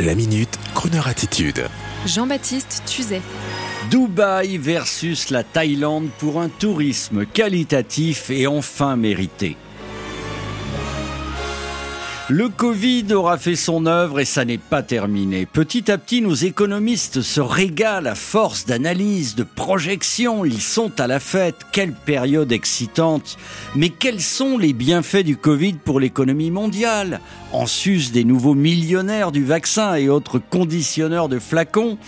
La minute, Kroneur attitude. Jean-Baptiste Tuzet. Dubaï versus la Thaïlande pour un tourisme qualitatif et enfin mérité. Le Covid aura fait son œuvre et ça n'est pas terminé. Petit à petit, nos économistes se régalent à force d'analyse, de projection. Ils sont à la fête. Quelle période excitante. Mais quels sont les bienfaits du Covid pour l'économie mondiale? En sus des nouveaux millionnaires du vaccin et autres conditionneurs de flacons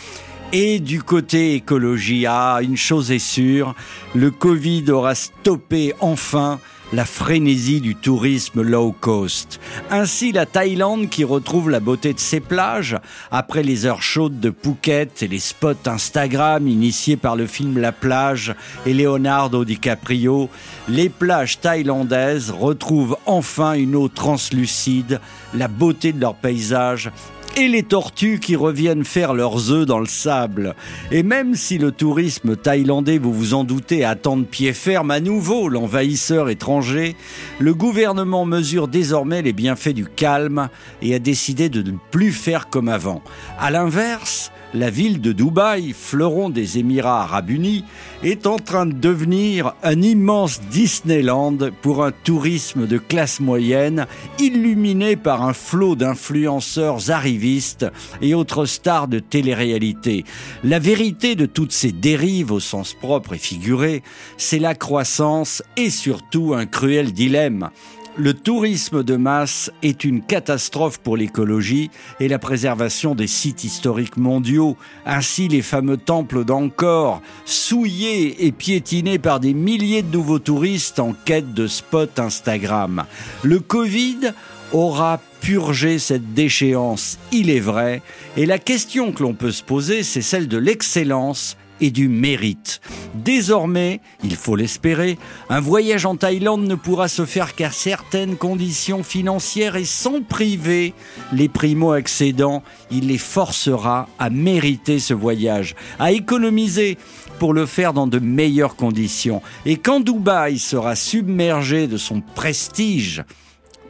et du côté écologie, ah, une chose est sûre, le Covid aura stoppé enfin la frénésie du tourisme low cost. Ainsi, la Thaïlande qui retrouve la beauté de ses plages, après les heures chaudes de Phuket et les spots Instagram initiés par le film La plage et Leonardo DiCaprio, les plages thaïlandaises retrouvent enfin une eau translucide, la beauté de leur paysage et les tortues qui reviennent faire leurs œufs dans le sable. Et même si le tourisme thaïlandais, vous vous en doutez, attend de pied ferme à nouveau l'envahisseur étranger, le gouvernement mesure désormais les bienfaits du calme et a décidé de ne plus faire comme avant. À l'inverse, la ville de Dubaï, fleuron des Émirats arabes unis, est en train de devenir un immense Disneyland pour un tourisme de classe moyenne, illuminé par un flot d'influenceurs arrivistes et autres stars de télé-réalité. La vérité de toutes ces dérives au sens propre et figuré, c'est la croissance et surtout un cruel dilemme. Le tourisme de masse est une catastrophe pour l'écologie et la préservation des sites historiques mondiaux. Ainsi, les fameux temples d'Angkor, souillés et piétinés par des milliers de nouveaux touristes en quête de spots Instagram. Le Covid aura purgé cette déchéance, il est vrai, et la question que l'on peut se poser, c'est celle de l'excellence et du mérite. Désormais, il faut l'espérer, un voyage en Thaïlande ne pourra se faire qu'à certaines conditions financières et sans priver les primo-accédants. Il les forcera à mériter ce voyage, à économiser pour le faire dans de meilleures conditions. Et quand Dubaï sera submergé de son prestige,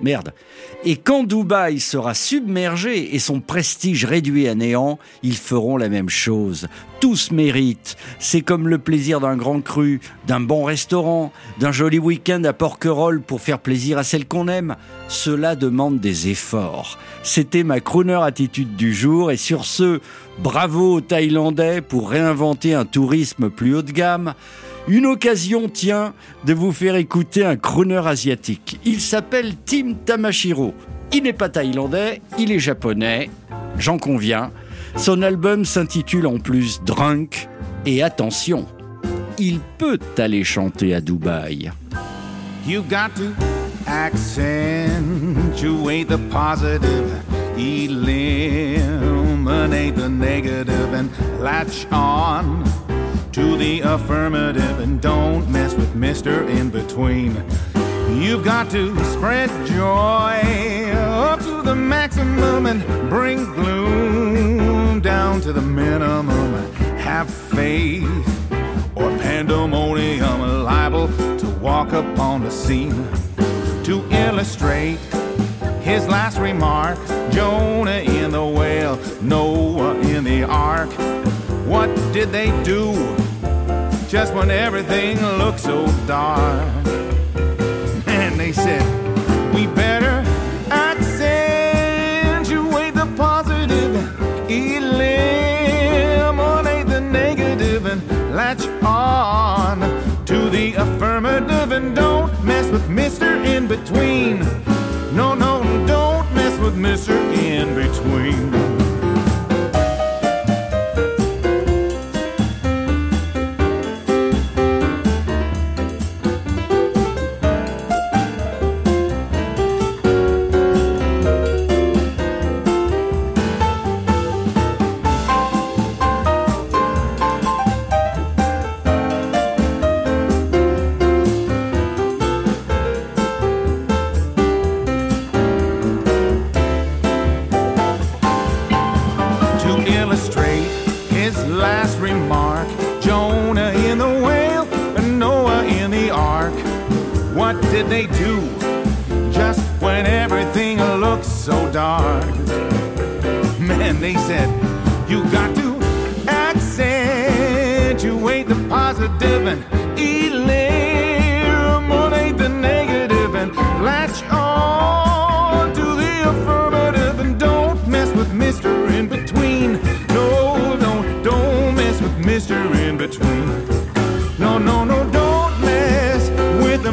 Merde. Et quand Dubaï sera submergé et son prestige réduit à néant, ils feront la même chose. Tous méritent. C'est comme le plaisir d'un grand cru, d'un bon restaurant, d'un joli week-end à Porquerolles pour faire plaisir à celle qu'on aime. Cela demande des efforts. C'était ma crooner attitude du jour et sur ce, bravo aux Thaïlandais pour réinventer un tourisme plus haut de gamme. Une occasion tient de vous faire écouter un crooner asiatique. Il s'appelle Tim Tamashiro. Il n'est pas thaïlandais, il est japonais, j'en conviens. Son album s'intitule en plus Drunk et attention, il peut aller chanter à Dubaï. To the affirmative and don't mess with Mr. In Between. You've got to spread joy up to the maximum and bring gloom down to the minimum. Have faith or pandemonium liable to walk upon the scene. To illustrate his last remark, Jonah in the whale, Noah in the ark. What did they do just when everything looked so dark? And they said, We better accentuate the positive, eliminate the negative, and latch on to the affirmative. And don't mess with Mr. In Between. What did they do just when everything looks so dark? Man, they said, you got to accentuate the positive and eliminate the negative and latch on to the affirmative and don't mess with Mr. In Between. No, don't, don't mess with Mr. In Between. No, no, no, don't mess with the